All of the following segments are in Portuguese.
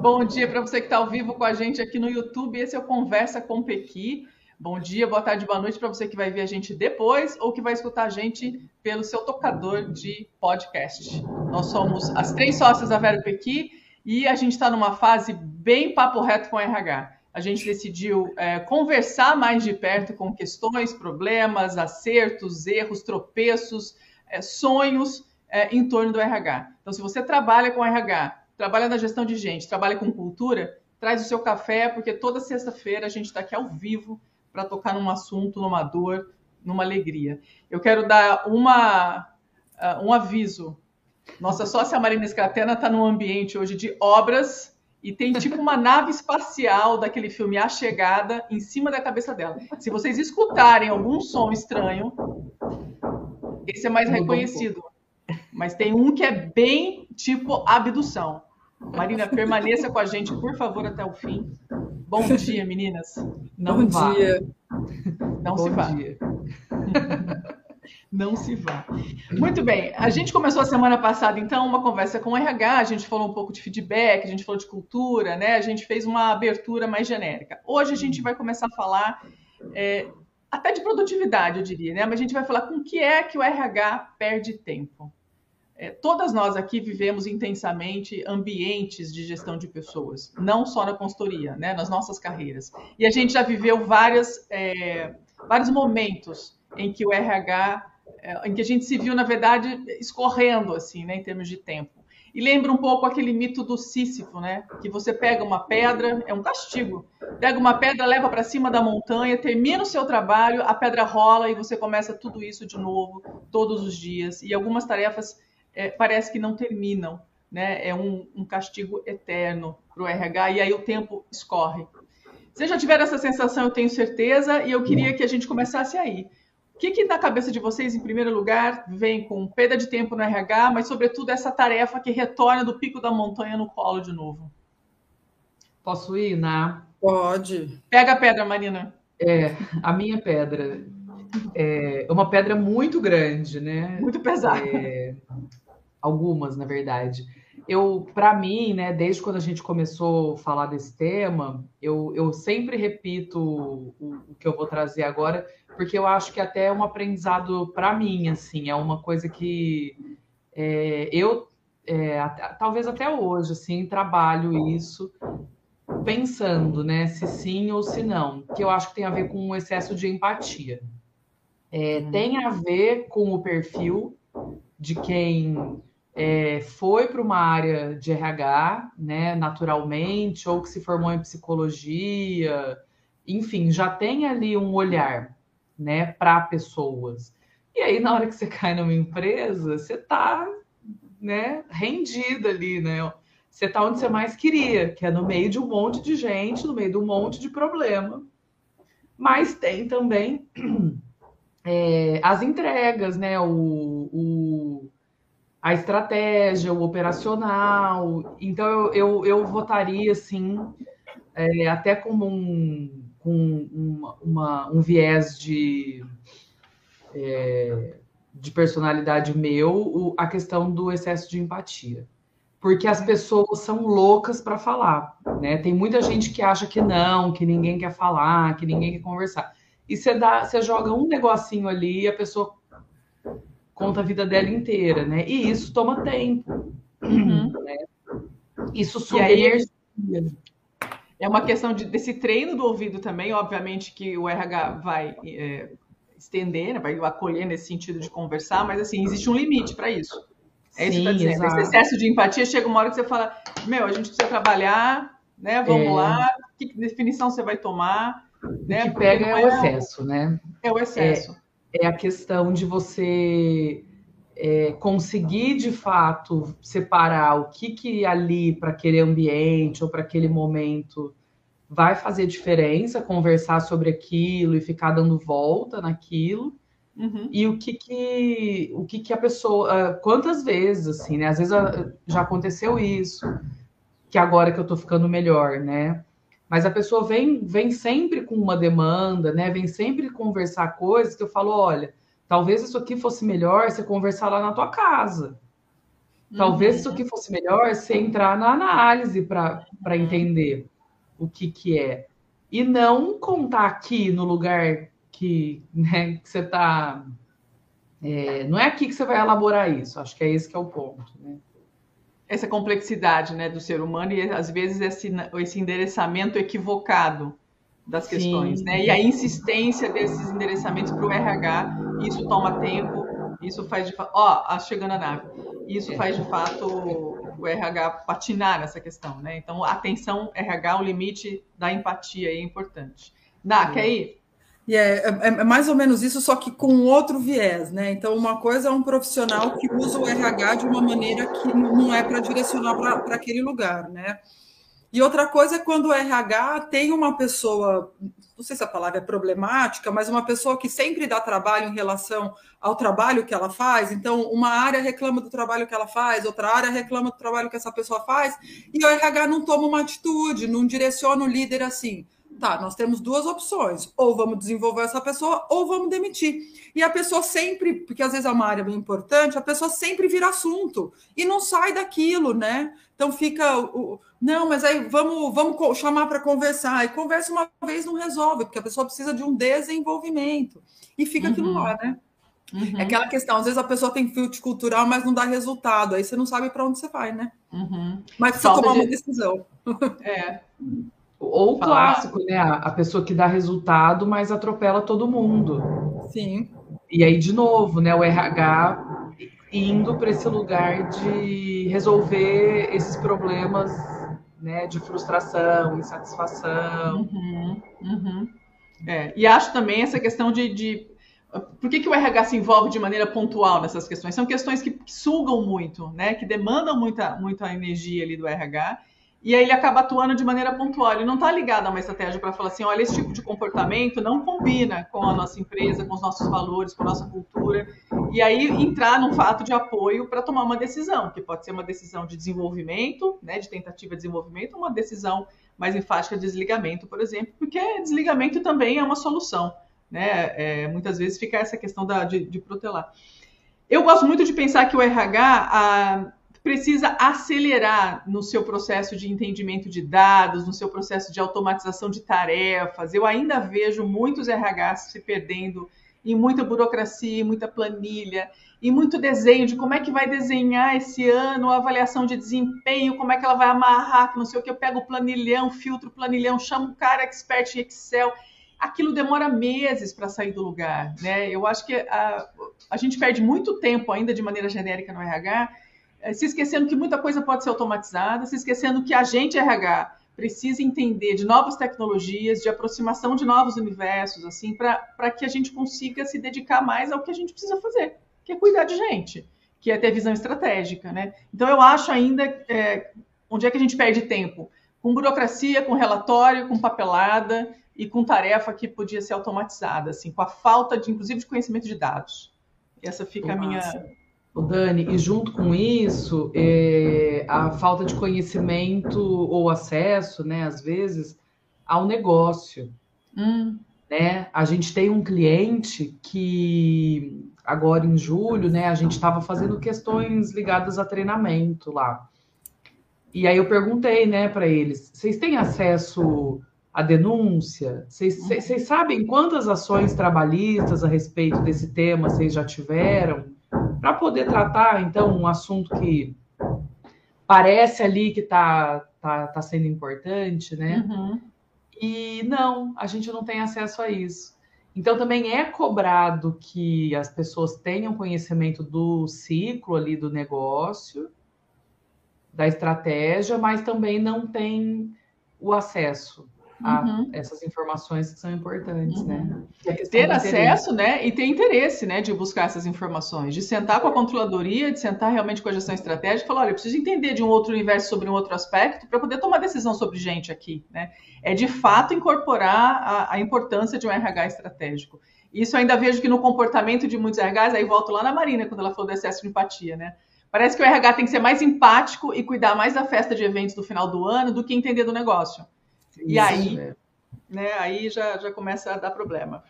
Bom dia para você que está ao vivo com a gente aqui no YouTube. Esse é o Conversa com Pequi. Bom dia, boa tarde, boa noite para você que vai ver a gente depois ou que vai escutar a gente pelo seu tocador de podcast. Nós somos as três sócias da Vera Pequi e a gente está numa fase bem papo reto com o RH. A gente decidiu é, conversar mais de perto com questões, problemas, acertos, erros, tropeços, é, sonhos é, em torno do RH. Então, se você trabalha com RH, trabalha na gestão de gente, trabalha com cultura, traz o seu café, porque toda sexta-feira a gente está aqui ao vivo para tocar num assunto, numa dor, numa alegria. Eu quero dar uma, uh, um aviso. Nossa sócia Marina Escatena está num ambiente hoje de obras e tem tipo uma nave espacial daquele filme A Chegada em cima da cabeça dela. Se vocês escutarem algum som estranho, esse é mais reconhecido. Mas tem um que é bem tipo abdução. Marina, permaneça com a gente, por favor, até o fim. Bom dia, meninas. Não Bom vá. dia. Não Bom se vá. Dia. Não se vá. Muito bem. A gente começou a semana passada, então, uma conversa com o RH. A gente falou um pouco de feedback, a gente falou de cultura, né? A gente fez uma abertura mais genérica. Hoje a gente vai começar a falar é, até de produtividade, eu diria, né? Mas a gente vai falar com o que é que o RH perde tempo. É, todas nós aqui vivemos intensamente ambientes de gestão de pessoas, não só na consultoria, né, nas nossas carreiras. E a gente já viveu várias, é, vários momentos em que o RH, é, em que a gente se viu, na verdade, escorrendo, assim, né, em termos de tempo. E lembra um pouco aquele mito do Sísifo, né? Que você pega uma pedra, é um castigo. Pega uma pedra, leva para cima da montanha, termina o seu trabalho, a pedra rola e você começa tudo isso de novo, todos os dias. E algumas tarefas é, parece que não terminam, né? É um, um castigo eterno para o RH e aí o tempo escorre. Vocês já tiveram essa sensação, eu tenho certeza, e eu queria que a gente começasse aí. O que, que na cabeça de vocês, em primeiro lugar, vem com perda de tempo no RH, mas sobretudo essa tarefa que retorna do pico da montanha no colo de novo? Posso ir, Ná? Pode. Pega a pedra, Marina. É, a minha pedra é uma pedra muito grande, né? Muito pesada. É, algumas, na verdade. Eu, para mim, né, desde quando a gente começou a falar desse tema, eu, eu sempre repito o, o que eu vou trazer agora, porque eu acho que até é um aprendizado para mim, assim, é uma coisa que é, eu, é, talvez até hoje, assim, trabalho isso pensando, né, se sim ou se não, que eu acho que tem a ver com um excesso de empatia. É, hum. Tem a ver com o perfil de quem é, foi para uma área de RH, né, naturalmente, ou que se formou em psicologia, enfim, já tem ali um olhar, né, para pessoas. E aí, na hora que você cai numa empresa, você está, né, rendido ali, né? Você está onde você mais queria, que é no meio de um monte de gente, no meio de um monte de problema. Mas tem também é, as entregas, né? O, o, a estratégia, o operacional. Então, eu, eu, eu votaria, assim, é, até como um, com uma, uma, um viés de, é, de personalidade meu, o, a questão do excesso de empatia. Porque as pessoas são loucas para falar, né? Tem muita gente que acha que não, que ninguém quer falar, que ninguém quer conversar e você joga um negocinho ali e a pessoa conta a vida dela inteira, né? E isso toma tempo. Uhum. Né? Isso suga energia. É uma questão de, desse treino do ouvido também, obviamente que o RH vai é, estender, né, vai acolher nesse sentido de conversar, mas assim, existe um limite para isso. É isso que dizendo. Exato. Esse excesso de empatia chega uma hora que você fala, meu, a gente precisa trabalhar, né? Vamos é... lá, que definição você vai tomar? Né? O que pega é o excesso, né? É o excesso. É, a questão de você é, conseguir de fato separar o que, que ali para aquele ambiente ou para aquele momento vai fazer diferença conversar sobre aquilo e ficar dando volta naquilo. Uhum. E o que que, o que que a pessoa, ah, quantas vezes, assim, né? Às vezes ah, já aconteceu isso, que agora que eu tô ficando melhor, né? Mas a pessoa vem, vem sempre com uma demanda, né? Vem sempre conversar coisas que eu falo, olha, talvez isso aqui fosse melhor você conversar lá na tua casa. Talvez uhum. isso aqui fosse melhor você entrar na análise para entender o que, que é. E não contar aqui no lugar que, né, que você está. É, não é aqui que você vai elaborar isso. Acho que é esse que é o ponto. Né? Essa complexidade né, do ser humano e às vezes esse, esse endereçamento equivocado das questões, Sim. né? E a insistência desses endereçamentos para o RH, isso toma tempo, isso faz de fato. Ó, chegando a nave. Isso é. faz de fato o RH patinar nessa questão, né? Então, atenção RH, o limite da empatia é importante. Dá, quer ir? E é, é, é, mais ou menos isso, só que com outro viés, né? Então, uma coisa é um profissional que usa o RH de uma maneira que não é para direcionar para aquele lugar, né? E outra coisa é quando o RH tem uma pessoa, não sei se a palavra é problemática, mas uma pessoa que sempre dá trabalho em relação ao trabalho que ela faz. Então, uma área reclama do trabalho que ela faz, outra área reclama do trabalho que essa pessoa faz, e o RH não toma uma atitude, não direciona o líder assim. Tá, nós temos duas opções: ou vamos desenvolver essa pessoa, ou vamos demitir. E a pessoa sempre, porque às vezes é uma área bem importante, a pessoa sempre vira assunto e não sai daquilo, né? Então fica o, não, mas aí vamos, vamos chamar para conversar. E conversa uma vez não resolve, porque a pessoa precisa de um desenvolvimento. E fica uhum. aquilo lá, né? Uhum. É aquela questão, às vezes a pessoa tem filtro cultural, mas não dá resultado. Aí você não sabe para onde você vai, né? Uhum. Mas precisa tomar de... uma decisão. É. Ou o clássico, né? A pessoa que dá resultado, mas atropela todo mundo. Sim. E aí, de novo, né? O RH indo para esse lugar de resolver esses problemas né, de frustração, insatisfação. Uhum, uhum. É, e acho também essa questão de, de, Por que, que o RH se envolve de maneira pontual nessas questões? São questões que, que sugam muito, né, que demandam muita, muita energia ali do RH e aí ele acaba atuando de maneira pontual. Ele não está ligado a uma estratégia para falar assim, olha, esse tipo de comportamento não combina com a nossa empresa, com os nossos valores, com a nossa cultura. E aí entrar num fato de apoio para tomar uma decisão, que pode ser uma decisão de desenvolvimento, né, de tentativa de desenvolvimento, uma decisão mais enfática de desligamento, por exemplo, porque desligamento também é uma solução. Né? É, muitas vezes fica essa questão da, de, de protelar. Eu gosto muito de pensar que o RH... A, precisa acelerar no seu processo de entendimento de dados, no seu processo de automatização de tarefas. Eu ainda vejo muitos RHs se perdendo em muita burocracia, muita planilha, e muito desenho de como é que vai desenhar esse ano a avaliação de desempenho, como é que ela vai amarrar, que não sei o que, eu pego o planilhão, filtro o planilhão, chamo um cara expert em Excel. Aquilo demora meses para sair do lugar, né? Eu acho que a, a gente perde muito tempo ainda de maneira genérica no RH se esquecendo que muita coisa pode ser automatizada, se esquecendo que a gente, RH, precisa entender de novas tecnologias, de aproximação de novos universos, assim, para que a gente consiga se dedicar mais ao que a gente precisa fazer, que é cuidar de gente, que é ter visão estratégica, né? Então eu acho ainda é, onde é que a gente perde tempo? Com burocracia, com relatório, com papelada e com tarefa que podia ser automatizada, assim, com a falta de, inclusive, de conhecimento de dados. Essa fica Nossa. a minha o Dani, e junto com isso, é, a falta de conhecimento ou acesso, né, às vezes, ao negócio. Hum. Né? A gente tem um cliente que agora em julho, né, a gente estava fazendo questões ligadas a treinamento lá. E aí eu perguntei, né, para eles: vocês têm acesso à denúncia? Vocês, vocês sabem quantas ações trabalhistas a respeito desse tema vocês já tiveram? Para poder tratar, então, um assunto que parece ali que está tá, tá sendo importante, né? Uhum. E não, a gente não tem acesso a isso. Então, também é cobrado que as pessoas tenham conhecimento do ciclo ali do negócio, da estratégia, mas também não tem o acesso. A uhum. essas informações que são importantes, né? uhum. né? Ter acesso, né? E ter interesse, né? De buscar essas informações, de sentar com a controladoria, de sentar realmente com a gestão estratégica e falar, olha, eu preciso entender de um outro universo sobre um outro aspecto para poder tomar decisão sobre gente aqui, né? É de fato incorporar a, a importância de um RH estratégico. Isso ainda vejo que no comportamento de muitos RHs, aí volto lá na Marina, quando ela falou do excesso de empatia, né? Parece que o RH tem que ser mais empático e cuidar mais da festa de eventos do final do ano do que entender do negócio. E aí, é. né, aí já, já começa a dar problema.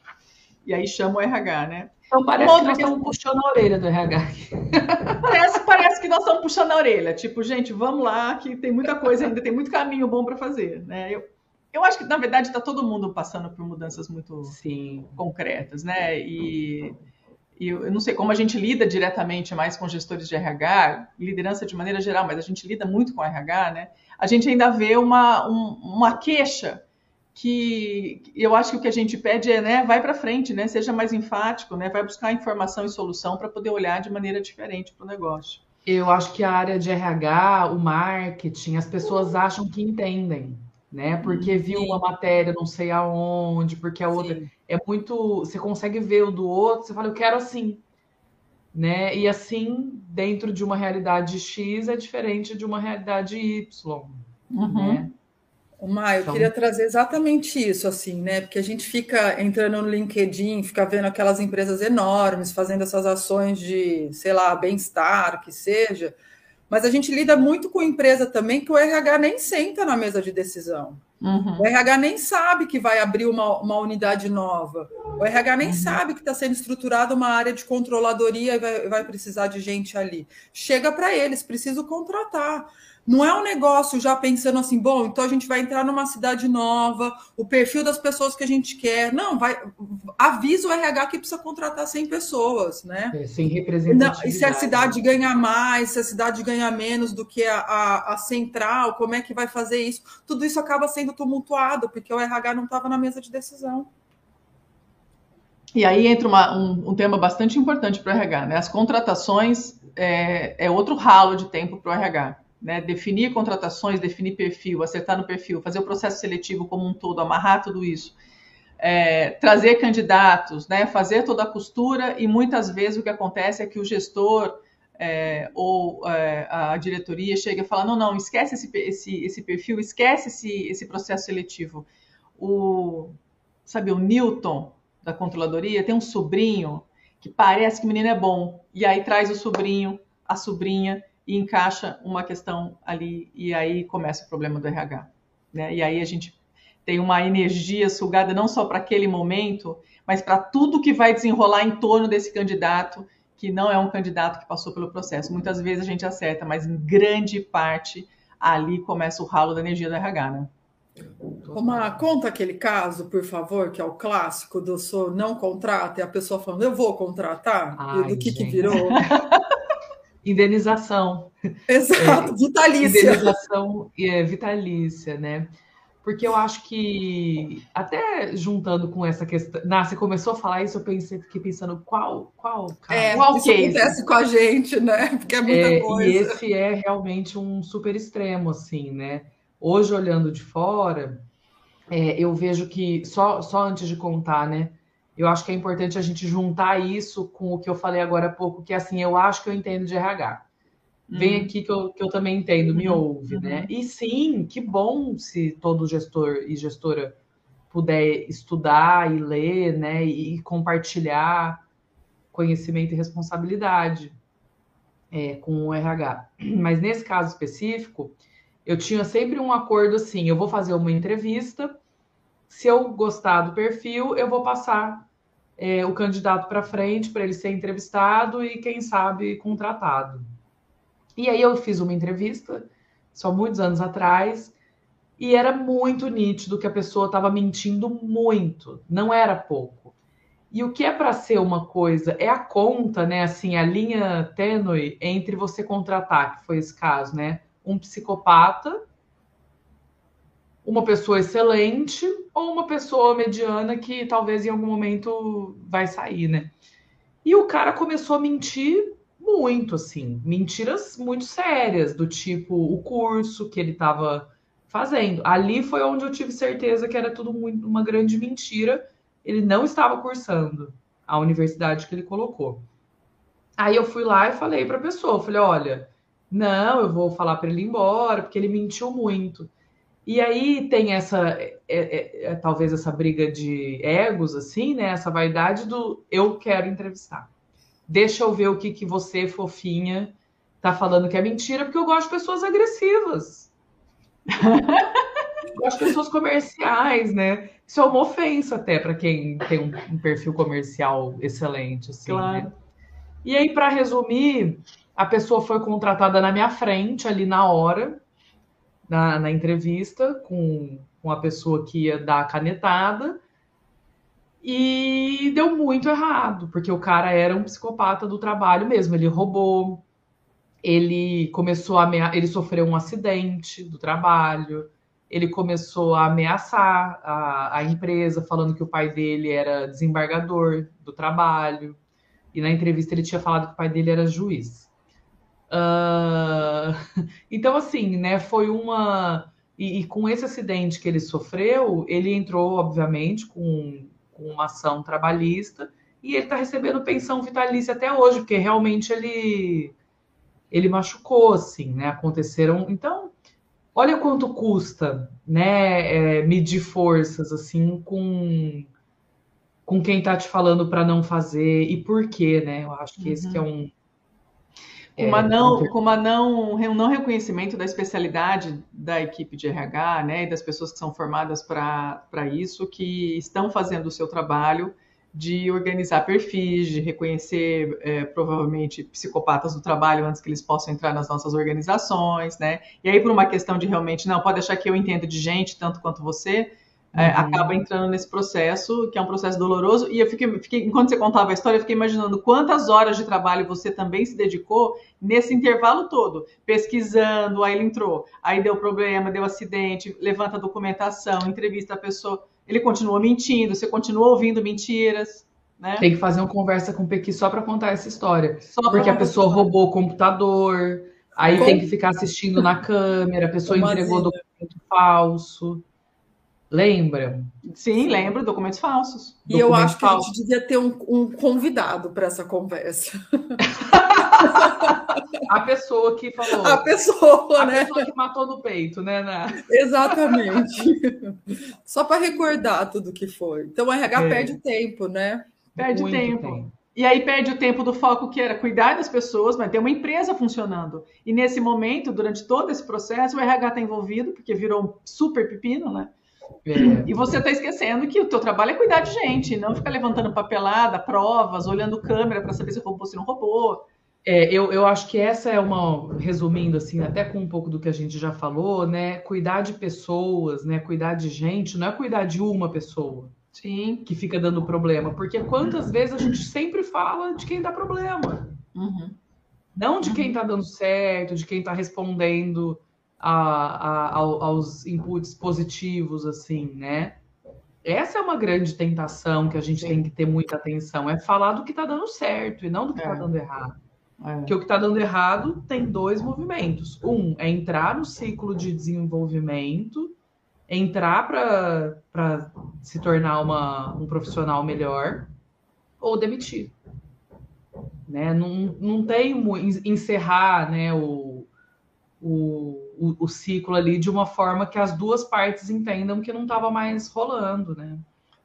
E aí chama o RH, né? Então parece que nós estamos puxando a orelha do RH. Parece, parece que nós estamos puxando a orelha. Tipo, gente, vamos lá, que tem muita coisa ainda, tem muito caminho bom para fazer. Né? Eu, eu acho que, na verdade, está todo mundo passando por mudanças muito Sim. concretas, né? E, e eu não sei como a gente lida diretamente mais com gestores de RH, liderança de maneira geral, mas a gente lida muito com RH, né? A gente ainda vê uma, um, uma queixa que eu acho que o que a gente pede é, né, vai para frente, né, seja mais enfático, né, vai buscar informação e solução para poder olhar de maneira diferente para o negócio. Eu acho que a área de RH, o marketing, as pessoas acham que entendem, né? Porque viu Sim. uma matéria não sei aonde, porque a outra Sim. é muito, você consegue ver o do outro, você fala eu quero assim, né? E assim, dentro de uma realidade X é diferente de uma realidade Y, uhum. né? Má, eu então... queria trazer exatamente isso, assim, né? Porque a gente fica entrando no LinkedIn, fica vendo aquelas empresas enormes fazendo essas ações de, sei lá, bem-estar, que seja, mas a gente lida muito com empresa também que o RH nem senta na mesa de decisão. Uhum. O RH nem sabe que vai abrir uma, uma unidade nova. O RH nem uhum. sabe que está sendo estruturada uma área de controladoria e vai, vai precisar de gente ali. Chega para eles, preciso contratar. Não é um negócio já pensando assim, bom, então a gente vai entrar numa cidade nova, o perfil das pessoas que a gente quer. Não, vai avisa o RH que precisa contratar 100 pessoas, né? É, sem representatividade. e se a cidade ganha mais, se a cidade ganha menos do que a, a, a, central, como é que vai fazer isso? Tudo isso acaba sendo tumultuado, porque o RH não estava na mesa de decisão. E aí entra uma, um, um, tema bastante importante para o RH, né? As contratações é, é outro ralo de tempo para o RH né, definir contratações, definir perfil, acertar no perfil, fazer o processo seletivo como um todo, amarrar tudo isso, é, trazer candidatos, né, fazer toda a costura e muitas vezes o que acontece é que o gestor é, ou é, a diretoria chega e fala não, não, esquece esse, esse, esse perfil, esquece esse, esse processo seletivo. O, sabe, o Newton da controladoria tem um sobrinho que parece que o menino é bom e aí traz o sobrinho, a sobrinha e encaixa uma questão ali e aí começa o problema do RH. Né? E aí a gente tem uma energia sugada não só para aquele momento, mas para tudo que vai desenrolar em torno desse candidato, que não é um candidato que passou pelo processo. Muitas vezes a gente acerta, mas em grande parte ali começa o ralo da energia do RH, né? Uma, conta aquele caso, por favor, que é o clássico do sou não contrata e a pessoa falando eu vou contratar, Ai, e do que, que virou. Indenização. Exato, é, vitalícia. Indenização é, vitalícia, né? Porque eu acho que, até juntando com essa questão. Nah, você começou a falar isso, eu pensei, fiquei pensando qual, qual, é, qual isso case? acontece com a gente, né? Porque é muita é, coisa. E esse é realmente um super extremo, assim, né? Hoje, olhando de fora, é, eu vejo que, só, só antes de contar, né? Eu acho que é importante a gente juntar isso com o que eu falei agora há pouco, que é assim, eu acho que eu entendo de RH. Vem uhum. aqui que eu, que eu também entendo, me uhum. ouve, uhum. né? E sim, que bom se todo gestor e gestora puder estudar e ler, né? E compartilhar conhecimento e responsabilidade é, com o RH. Mas nesse caso específico, eu tinha sempre um acordo assim: eu vou fazer uma entrevista, se eu gostar do perfil, eu vou passar é, o candidato para frente para ele ser entrevistado e, quem sabe, contratado. E aí eu fiz uma entrevista, só muitos anos atrás, e era muito nítido que a pessoa estava mentindo muito, não era pouco. E o que é para ser uma coisa é a conta, né? Assim, a linha tênue entre você contratar, que foi esse caso, né? Um psicopata uma pessoa excelente ou uma pessoa mediana que talvez em algum momento vai sair, né? E o cara começou a mentir muito, assim, mentiras muito sérias, do tipo o curso que ele estava fazendo. Ali foi onde eu tive certeza que era tudo muito, uma grande mentira. Ele não estava cursando a universidade que ele colocou. Aí eu fui lá e falei para a pessoa, falei, olha, não, eu vou falar para ele ir embora, porque ele mentiu muito. E aí tem essa, é, é, é, talvez essa briga de egos, assim, né? Essa vaidade do eu quero entrevistar. Deixa eu ver o que, que você, fofinha, tá falando que é mentira, porque eu gosto de pessoas agressivas. gosto de pessoas comerciais, né? Isso é uma ofensa até para quem tem um, um, perfil comercial excelente, assim, claro. né? E aí, para resumir, a pessoa foi contratada na minha frente, ali na hora, na, na entrevista, com, com a pessoa que ia dar a canetada. E deu muito errado, porque o cara era um psicopata do trabalho mesmo. Ele roubou, ele começou a amea... ele sofreu um acidente do trabalho, ele começou a ameaçar a, a empresa, falando que o pai dele era desembargador do trabalho. E na entrevista ele tinha falado que o pai dele era juiz. Uh... Então, assim, né, foi uma. E, e, com esse acidente que ele sofreu, ele entrou, obviamente, com, com uma ação trabalhista e ele está recebendo pensão vitalícia até hoje, porque realmente ele ele machucou, assim, né? Aconteceram. Então, olha quanto custa, né? É, medir forças, assim, com com quem está te falando para não fazer e por quê, né? Eu acho que uhum. esse que é um com uma não, com uma não, um não reconhecimento da especialidade da equipe de RH, né, e das pessoas que são formadas para isso, que estão fazendo o seu trabalho de organizar perfis, de reconhecer é, provavelmente psicopatas do trabalho antes que eles possam entrar nas nossas organizações, né? E aí por uma questão de realmente não pode achar que eu entendo de gente tanto quanto você, é, uhum. acaba entrando nesse processo, que é um processo doloroso. E eu fiquei, fiquei, enquanto você contava a história, eu fiquei imaginando quantas horas de trabalho você também se dedicou nesse intervalo todo, pesquisando. Aí ele entrou, aí deu problema, deu acidente, levanta a documentação, entrevista a pessoa. Ele continuou mentindo, você continuou ouvindo mentiras. Né? Tem que fazer uma conversa com o Pequi só para contar essa história. Só porque a pessoa roubou o computador, aí Como? tem que ficar assistindo na câmera, a pessoa Como entregou assim? documento falso. Lembra? Sim, lembro, documentos falsos. E documentos eu acho que falsos. a gente devia ter um, um convidado para essa conversa. a pessoa que falou. A pessoa, a né? A pessoa que matou no peito, né, Ana? Exatamente. Só para recordar tudo que foi. Então o RH é. perde tempo, né? Perde tempo. tempo. E aí perde o tempo do foco que era cuidar das pessoas, mas ter uma empresa funcionando. E nesse momento, durante todo esse processo, o RH está envolvido, porque virou um super pepino, né? É. E você está esquecendo que o teu trabalho é cuidar de gente, não ficar levantando papelada, provas, olhando câmera para saber se roubou ou se não roubou. É, eu, eu acho que essa é uma, resumindo assim, até com um pouco do que a gente já falou, né? Cuidar de pessoas, né? Cuidar de gente, não é cuidar de uma pessoa. Sim. Que fica dando problema. Porque quantas vezes a gente sempre fala de quem dá problema. Uhum. Não de quem está dando certo, de quem está respondendo a, a, aos inputs positivos, assim, né? Essa é uma grande tentação que a gente Sim. tem que ter muita atenção, é falar do que está dando certo e não do que está é. dando errado. É. Porque o que está dando errado tem dois movimentos. Um é entrar no ciclo de desenvolvimento, entrar para se tornar uma, um profissional melhor, ou demitir. Né? Não, não tem encerrar né, o, o, o, o, ciclo ali de uma forma que as duas partes entendam que não estava mais rolando, né?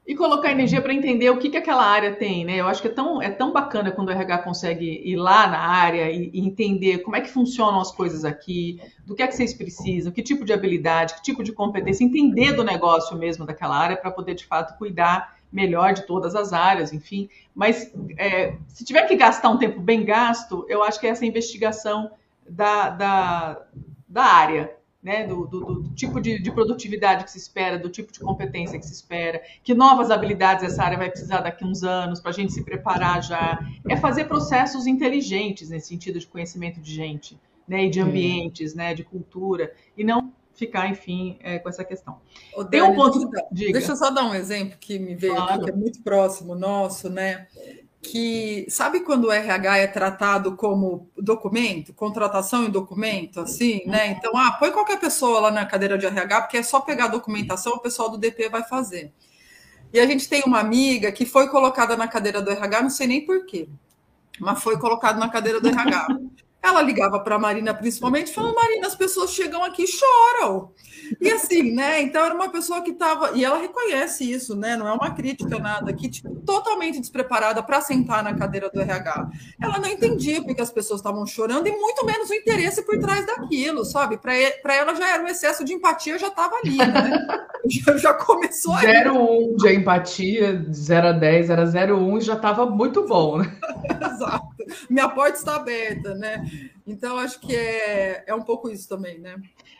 E colocar energia para entender o que, que aquela área tem, né? Eu acho que é tão, é tão bacana quando o RH consegue ir lá na área e, e entender como é que funcionam as coisas aqui, do que é que vocês precisam, que tipo de habilidade, que tipo de competência, entender do negócio mesmo daquela área para poder, de fato, cuidar melhor de todas as áreas, enfim. Mas é, se tiver que gastar um tempo bem gasto, eu acho que é essa investigação da, da, da área, né, do, do, do tipo de, de, produtividade que se espera, do tipo de competência que se espera, que novas habilidades essa área vai precisar daqui a uns anos para a gente se preparar já. É fazer processos inteligentes nesse sentido de conhecimento de gente, né, e de ambientes, né, de cultura, e não ficar, enfim, é, com essa questão. Ô, Dani, Tem um ponto. Deixa, deixa eu só dar um exemplo que me veio claro. aqui, que é muito próximo nosso, né? Que sabe quando o RH é tratado como documento, contratação em documento, assim, né? Então, ah, põe qualquer pessoa lá na cadeira de RH, porque é só pegar a documentação, o pessoal do DP vai fazer. E a gente tem uma amiga que foi colocada na cadeira do RH, não sei nem porquê, mas foi colocada na cadeira do RH. Ela ligava para a Marina, principalmente, falando: Marina, as pessoas chegam aqui e choram. E assim, né? Então era uma pessoa que estava. E ela reconhece isso, né? Não é uma crítica, nada, que tipo, totalmente despreparada para sentar na cadeira do RH. Ela não entendia porque as pessoas estavam chorando e muito menos o interesse por trás daquilo, sabe? Para ela já era um excesso de empatia, já estava ali, né? Já, já começou aí. 0,1 de empatia, 0 a 10 era 0,1 e já estava muito bom, né? Exato. Minha porta está aberta, né? Então, acho que é, é um pouco isso também, né?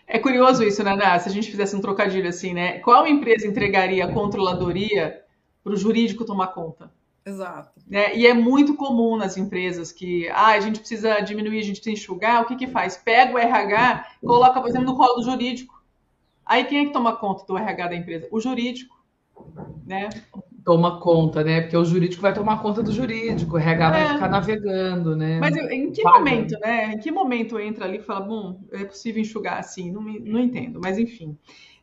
É curioso isso, Naná, se a gente fizesse um trocadilho assim, né? Qual empresa entregaria a controladoria para o jurídico tomar conta? Exato. Né? E é muito comum nas empresas que ah, a gente precisa diminuir, a gente precisa enxugar, o que, que faz? Pega o RH, coloca, por exemplo, no colo do jurídico. Aí quem é que toma conta do RH da empresa? O jurídico. Né? Toma conta, né? Porque o jurídico vai tomar conta do jurídico, o RH é. vai ficar navegando, né? Mas em que Paga. momento, né? Em que momento entra ali e fala, bom, é possível enxugar assim? Não, não entendo, mas enfim.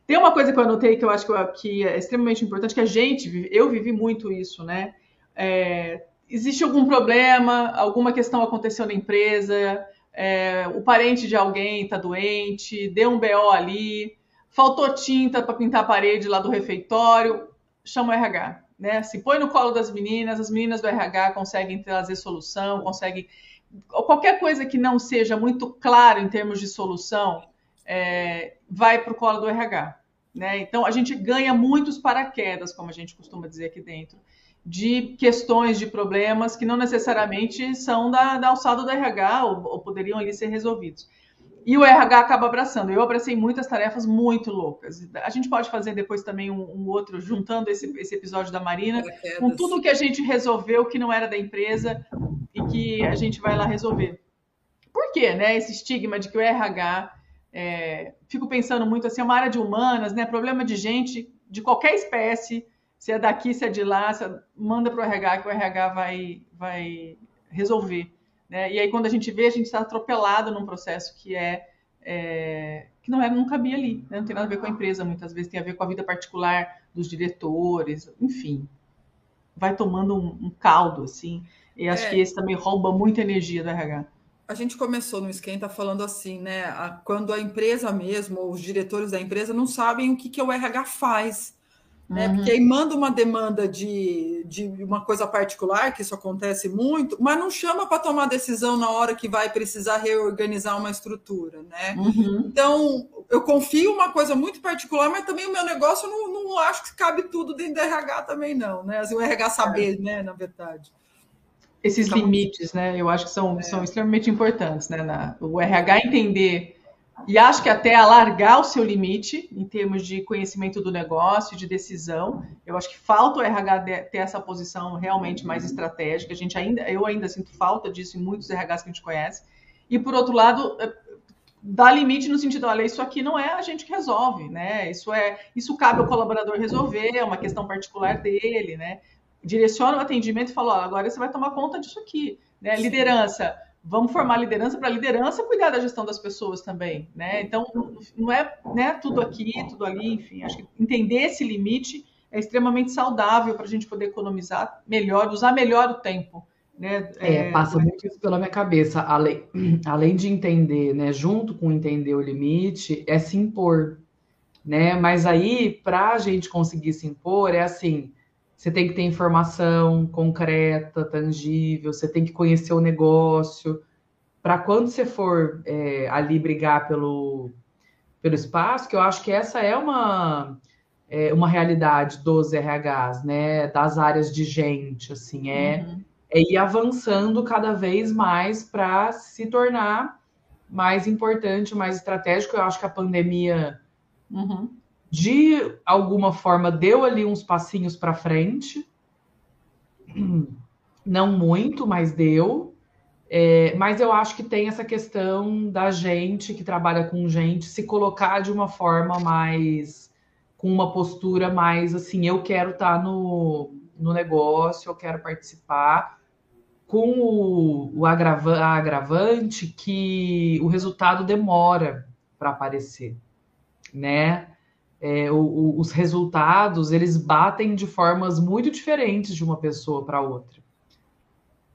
Tem uma coisa que eu anotei que eu acho que, eu, que é extremamente importante, que a gente, eu vivi muito isso, né? É, existe algum problema, alguma questão aconteceu na empresa, é, o parente de alguém está doente, deu um BO ali, faltou tinta para pintar a parede lá do refeitório, chama o RH né? Se põe no colo das meninas, as meninas do RH conseguem trazer solução, conseguem qualquer coisa que não seja muito claro em termos de solução, é, vai para o colo do RH. Né? Então, a gente ganha muitos paraquedas, como a gente costuma dizer aqui dentro, de questões, de problemas que não necessariamente são da, da alçada do RH ou, ou poderiam ali ser resolvidos. E o RH acaba abraçando. Eu abracei muitas tarefas muito loucas. A gente pode fazer depois também um, um outro, juntando esse, esse, episódio da Marina, com tudo que a gente resolveu que não era da empresa e que a gente vai lá resolver. Por quê, né? Esse estigma de que o RH, é, fico pensando muito assim, é uma área de humanas, né? Problema de gente de qualquer espécie, se é daqui, se é de lá, é, manda para o RH que o RH vai, vai resolver. Né? E aí, quando a gente vê, a gente está atropelado num processo que é, é que não, é, não cabia ali, né? não tem nada a ver com a empresa, muitas vezes tem a ver com a vida particular dos diretores, enfim. Vai tomando um, um caldo, assim. E acho é. que esse também rouba muita energia do RH. A gente começou no Esquenta falando assim, né? quando a empresa mesmo, os diretores da empresa, não sabem o que, que o RH faz. Né? Uhum. Porque aí manda uma demanda de, de uma coisa particular, que isso acontece muito, mas não chama para tomar decisão na hora que vai precisar reorganizar uma estrutura. Né? Uhum. Então, eu confio uma coisa muito particular, mas também o meu negócio não, não acho que cabe tudo dentro do RH também, não. Né? Assim, o RH saber, é. né, na verdade. Esses então, limites, né? Eu acho que são, é. são extremamente importantes, né? Na, o RH entender e acho que até alargar o seu limite em termos de conhecimento do negócio, de decisão. Eu acho que falta o RH ter essa posição realmente mais estratégica. A gente ainda, eu ainda sinto falta disso em muitos RHs que a gente conhece. E por outro lado, é, dá limite no sentido, olha, isso aqui não é a gente que resolve, né? Isso é, isso cabe ao colaborador resolver, é uma questão particular dele, né? Direciona o atendimento e fala, ó, agora você vai tomar conta disso aqui, né? Liderança vamos formar liderança para a liderança cuidar da gestão das pessoas também, né? Então, não é né, tudo aqui, tudo ali, enfim. Acho que entender esse limite é extremamente saudável para a gente poder economizar melhor, usar melhor o tempo. Né? É, é, passa muito isso pela minha cabeça. Além, além de entender, né, junto com entender o limite, é se impor. Né? Mas aí, para a gente conseguir se impor, é assim: você tem que ter informação concreta, tangível, você tem que conhecer o negócio. Para quando você for é, ali brigar pelo, pelo espaço, que eu acho que essa é uma, é, uma realidade dos RHs, né? Das áreas de gente, assim, é, uhum. é ir avançando cada vez mais para se tornar mais importante, mais estratégico. Eu acho que a pandemia uhum de alguma forma deu ali uns passinhos para frente, não muito, mas deu. É, mas eu acho que tem essa questão da gente que trabalha com gente se colocar de uma forma mais com uma postura mais assim, eu quero estar tá no, no negócio, eu quero participar, com o, o agrava, agravante que o resultado demora para aparecer, né? É, o, o, os resultados eles batem de formas muito diferentes de uma pessoa para outra.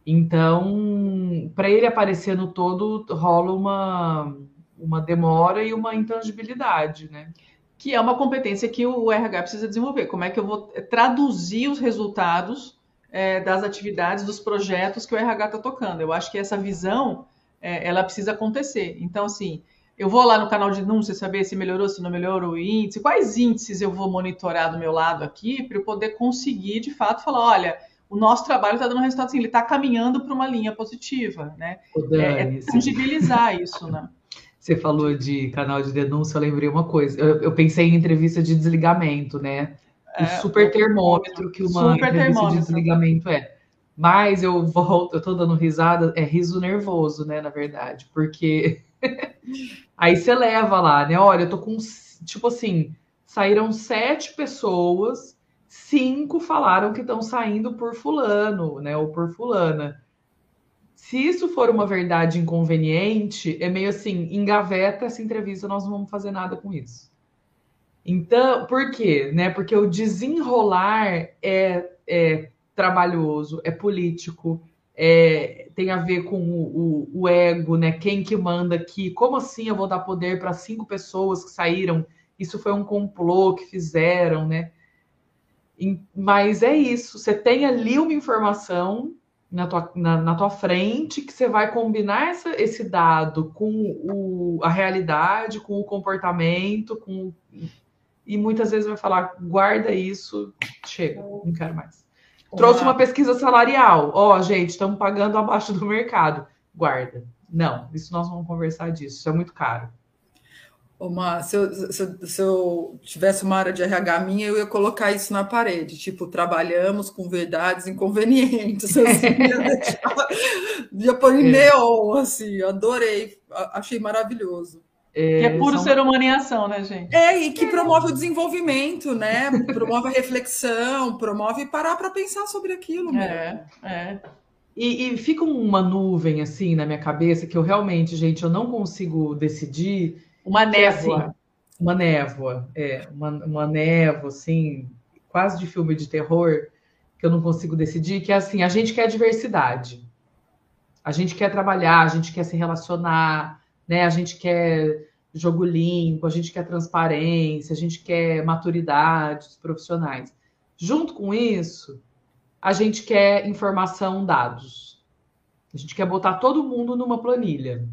Então, para ele aparecer no todo, rola uma, uma demora e uma intangibilidade, né? Que é uma competência que o RH precisa desenvolver. Como é que eu vou traduzir os resultados é, das atividades, dos projetos que o RH está tocando? Eu acho que essa visão, é, ela precisa acontecer. Então, assim, eu vou lá no canal de denúncia saber se melhorou, se não melhorou o índice, quais índices eu vou monitorar do meu lado aqui, para eu poder conseguir, de fato, falar, olha, o nosso trabalho está dando resultado, assim, ele está caminhando para uma linha positiva, né? É, é tangibilizar isso, né? Você falou de canal de denúncia, eu lembrei uma coisa. Eu, eu pensei em entrevista de desligamento, né? O é, super termômetro que uma entrevista de desligamento é. Mas eu volto, eu tô dando risada, é riso nervoso, né, na verdade, porque aí você leva lá, né? Olha, eu tô com, tipo assim, saíram sete pessoas, cinco falaram que estão saindo por fulano, né, ou por fulana se isso for uma verdade inconveniente, é meio assim, engaveta essa entrevista, nós não vamos fazer nada com isso. Então, por quê? Né? Porque o desenrolar é, é trabalhoso, é político, é, tem a ver com o, o, o, ego, né? Quem que manda aqui? Como assim eu vou dar poder para cinco pessoas que saíram? Isso foi um complô que fizeram, né? Mas é isso. Você tem ali uma informação na tua, na, na, tua frente que você vai combinar essa, esse dado com o, a realidade, com o comportamento, com e muitas vezes vai falar guarda isso, chega, não quero mais. Trouxe uma pesquisa salarial, ó, oh, gente, estamos pagando abaixo do mercado, guarda. Não, isso nós vamos conversar disso, isso é muito caro. Uma, se, eu, se, eu, se, eu, tivesse uma área de RH minha, eu ia colocar isso na parede, tipo, trabalhamos com verdades inconvenientes. Assim, ia, deixar, ia pôr em é. neon, assim, adorei, achei maravilhoso. É, que é puro são... ser humano em ação, né, gente? É, e que promove o desenvolvimento, né? Promove a reflexão, promove parar para pensar sobre aquilo. É, é. E, e, fica uma nuvem assim na minha cabeça que eu realmente, gente, eu não consigo decidir uma névoa. Assim, uma névoa, é, uma, uma névoa, assim, quase de filme de terror, que eu não consigo decidir, que é assim, a gente quer diversidade. A gente quer trabalhar, a gente quer se relacionar, né? A gente quer jogo limpo, a gente quer transparência, a gente quer maturidade dos profissionais. Junto com isso, a gente quer informação, dados. A gente quer botar todo mundo numa planilha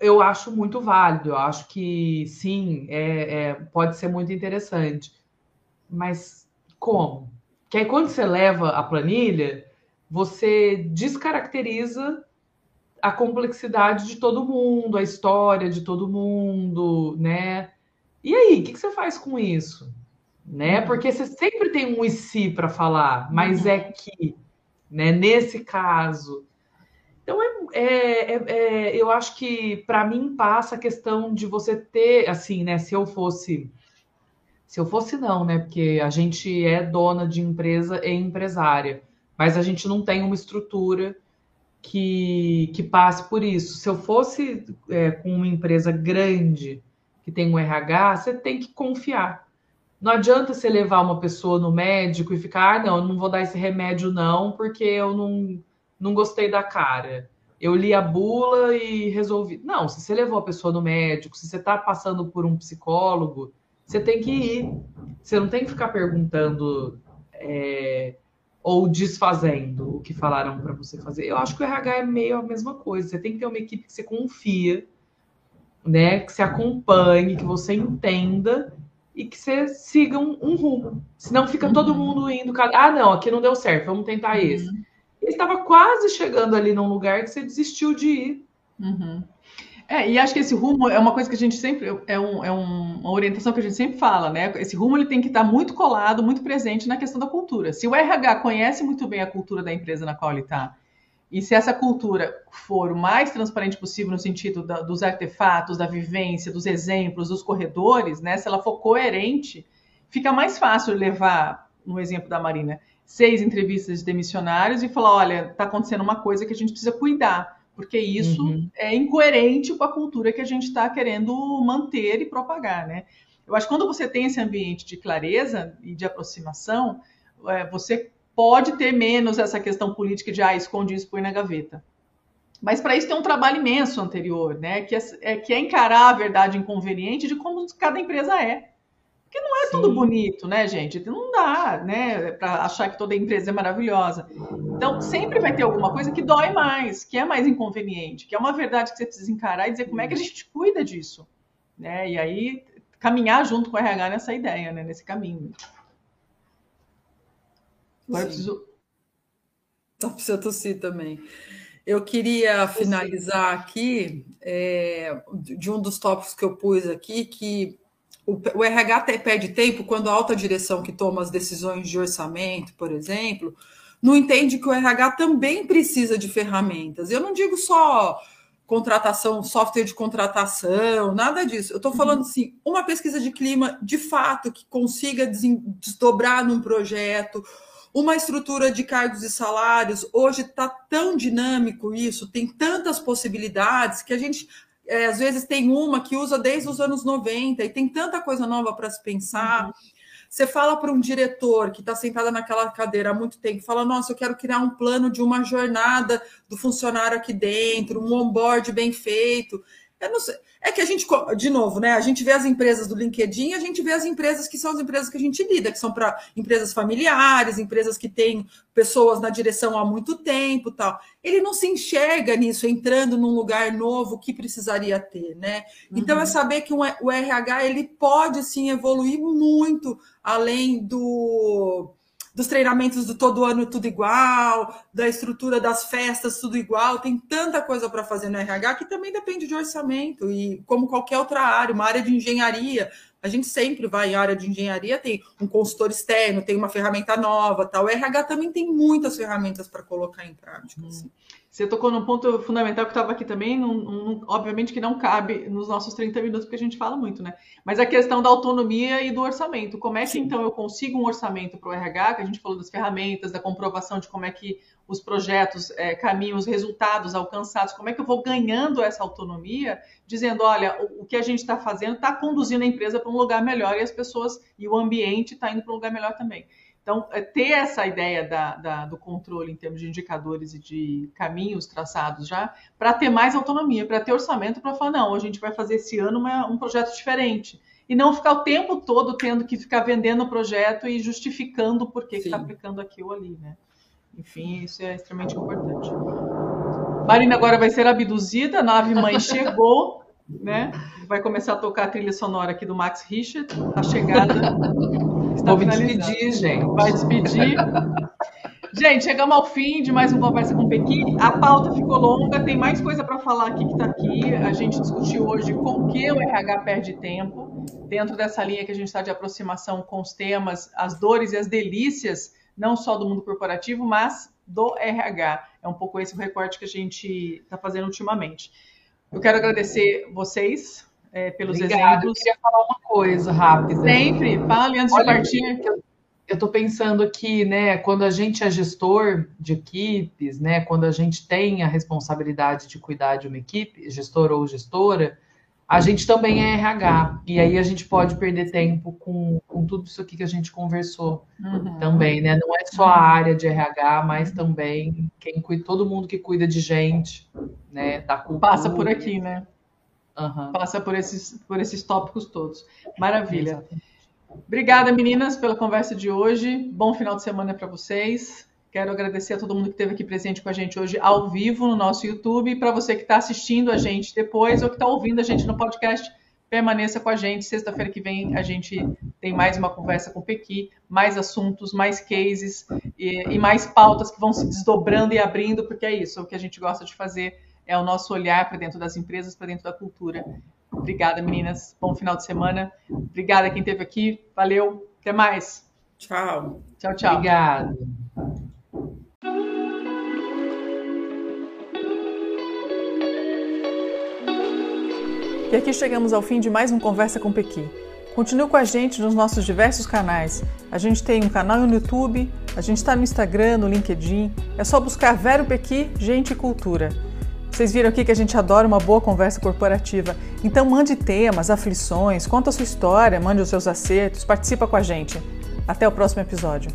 eu acho muito válido, eu acho que sim, é, é, pode ser muito interessante. Mas como? Que aí quando você leva a planilha, você descaracteriza a complexidade de todo mundo, a história de todo mundo, né? E aí, o que, que, você faz com isso? Né? Uhum. Porque você sempre tem um e se para falar, mas uhum. é que, né, nesse caso, então, é, é, é, é eu acho que, para mim, passa a questão de você ter, assim, né? Se eu fosse. Se eu fosse, não, né? Porque a gente é dona de empresa e empresária, mas a gente não tem uma estrutura que, que passe por isso. Se eu fosse é, com uma empresa grande que tem um RH, você tem que confiar. Não adianta você levar uma pessoa no médico e ficar, ah, não, eu não vou dar esse remédio, não, porque eu não não gostei da cara. Eu li a bula e resolvi. Não, se você levou a pessoa no médico, se você está passando por um psicólogo, você tem que ir. Você não tem que ficar perguntando é, ou desfazendo o que falaram para você fazer. Eu acho que o RH é meio a mesma coisa. Você tem que ter uma equipe que você confia, né? Que você acompanhe, que você entenda e que você siga um, um rumo. Senão fica todo uhum. mundo indo. Ah, não, aqui não deu certo, vamos tentar esse. Uhum ele estava quase chegando ali num lugar que você desistiu de ir. Uhum. É, e acho que esse rumo é uma coisa que a gente sempre é, um, é uma orientação que a gente sempre fala, né? Esse rumo ele tem que estar muito colado, muito presente na questão da cultura. Se o RH conhece muito bem a cultura da empresa na qual ele está, e se essa cultura for o mais transparente possível no sentido da, dos artefatos, da vivência, dos exemplos, dos corredores, né? Se ela for coerente, fica mais fácil levar, no exemplo da Marina, seis entrevistas de demissionários e falar: olha, está acontecendo uma coisa que a gente precisa cuidar, porque isso uhum. é incoerente com a cultura que a gente está querendo manter e propagar, né? Eu acho que quando você tem esse ambiente de clareza e de aproximação, é, você pode ter menos essa questão política de ah, esconde isso, põe na gaveta. Mas para isso tem um trabalho imenso anterior, né? Que é, é, que é encarar a verdade inconveniente de como cada empresa é. Porque não é Sim. tudo bonito, né, gente? Não dá, né, para achar que toda empresa é maravilhosa. Então, sempre vai ter alguma coisa que dói mais, que é mais inconveniente, que é uma verdade que você precisa encarar e dizer como é que a gente cuida disso, né? E aí caminhar junto com o RH nessa ideia, né, nesse caminho. Agora eu preciso. Precisa tossir também. Eu queria finalizar aqui é, de um dos tópicos que eu pus aqui, que o, o RH perde tempo quando a alta direção que toma as decisões de orçamento, por exemplo, não entende que o RH também precisa de ferramentas. Eu não digo só contratação, software de contratação, nada disso. Eu estou falando assim, uma pesquisa de clima de fato que consiga desdobrar num projeto, uma estrutura de cargos e salários. Hoje está tão dinâmico isso, tem tantas possibilidades que a gente é, às vezes tem uma que usa desde os anos 90 e tem tanta coisa nova para se pensar. Uhum. Você fala para um diretor que está sentado naquela cadeira há muito tempo, fala: Nossa, eu quero criar um plano de uma jornada do funcionário aqui dentro, um onboard bem feito. É que a gente, de novo, né? A gente vê as empresas do LinkedIn, a gente vê as empresas que são as empresas que a gente lida, que são para empresas familiares, empresas que têm pessoas na direção há muito tempo, tal. Ele não se enxerga nisso, entrando num lugar novo que precisaria ter, né? Então é uhum. saber que o RH ele pode sim evoluir muito além do dos treinamentos do todo ano tudo igual, da estrutura das festas tudo igual, tem tanta coisa para fazer no RH que também depende de orçamento e como qualquer outra área, uma área de engenharia, a gente sempre vai em área de engenharia, tem um consultor externo, tem uma ferramenta nova, tal. O RH também tem muitas ferramentas para colocar em prática. Hum. Assim. Você tocou num ponto fundamental que estava aqui também, num, num, obviamente que não cabe nos nossos 30 minutos, porque a gente fala muito, né? Mas a questão da autonomia e do orçamento. Como é que Sim. então eu consigo um orçamento para o RH, que a gente falou das ferramentas, da comprovação de como é que os projetos é, caminham, os resultados alcançados, como é que eu vou ganhando essa autonomia, dizendo, olha, o, o que a gente está fazendo está conduzindo a empresa para um lugar melhor e as pessoas e o ambiente está indo para um lugar melhor também. Então, é ter essa ideia da, da, do controle em termos de indicadores e de caminhos traçados já, para ter mais autonomia, para ter orçamento, para falar, não, a gente vai fazer esse ano uma, um projeto diferente. E não ficar o tempo todo tendo que ficar vendendo o projeto e justificando por que está aplicando aquilo ali, né? Enfim, isso é extremamente importante. Marina agora vai ser abduzida, a nave mãe chegou, né? Vai começar a tocar a trilha sonora aqui do Max Richard, a chegada. Vou me despedir, gente. Vai despedir. Gente, chegamos ao fim de mais uma conversa com o Pequi. A pauta ficou longa, tem mais coisa para falar aqui que está aqui. A gente discutiu hoje com que o RH perde tempo, dentro dessa linha que a gente está de aproximação com os temas, as dores e as delícias, não só do mundo corporativo, mas do RH. É um pouco esse o recorte que a gente está fazendo ultimamente. Eu quero agradecer vocês é, pelos Obrigada. exemplos. Eu queria falar uma coisa rápida. Sempre, fale antes Olha, de partir. Eu estou pensando aqui, né, quando a gente é gestor de equipes, né, quando a gente tem a responsabilidade de cuidar de uma equipe, gestor ou gestora, a gente também é RH. E aí a gente pode perder tempo com, com tudo isso aqui que a gente conversou uhum. também, né? Não é só a área de RH, mas também quem cuida, todo mundo que cuida de gente, né? Da cultura. Passa por aqui, né? Uhum. Passa por esses, por esses tópicos todos. Maravilha. Exatamente. Obrigada, meninas, pela conversa de hoje. Bom final de semana para vocês. Quero agradecer a todo mundo que esteve aqui presente com a gente hoje ao vivo no nosso YouTube. E para você que está assistindo a gente depois ou que está ouvindo a gente no podcast, permaneça com a gente. Sexta-feira que vem a gente tem mais uma conversa com o Pequi, mais assuntos, mais cases e, e mais pautas que vão se desdobrando e abrindo, porque é isso, é o que a gente gosta de fazer é o nosso olhar para dentro das empresas, para dentro da cultura. Obrigada, meninas. Bom final de semana. Obrigada quem esteve aqui. Valeu. Até mais. Tchau. Tchau, tchau. Obrigada. E aqui chegamos ao fim de mais um Conversa com Pequi. Continue com a gente nos nossos diversos canais. A gente tem um canal no YouTube, A gente está no Instagram, no LinkedIn. É só buscar Vero Pequi, Gente e Cultura. Vocês viram aqui que a gente adora uma boa conversa corporativa. Então mande temas, aflições, conta a sua história, mande os seus acertos, participa com a gente. Até o próximo episódio.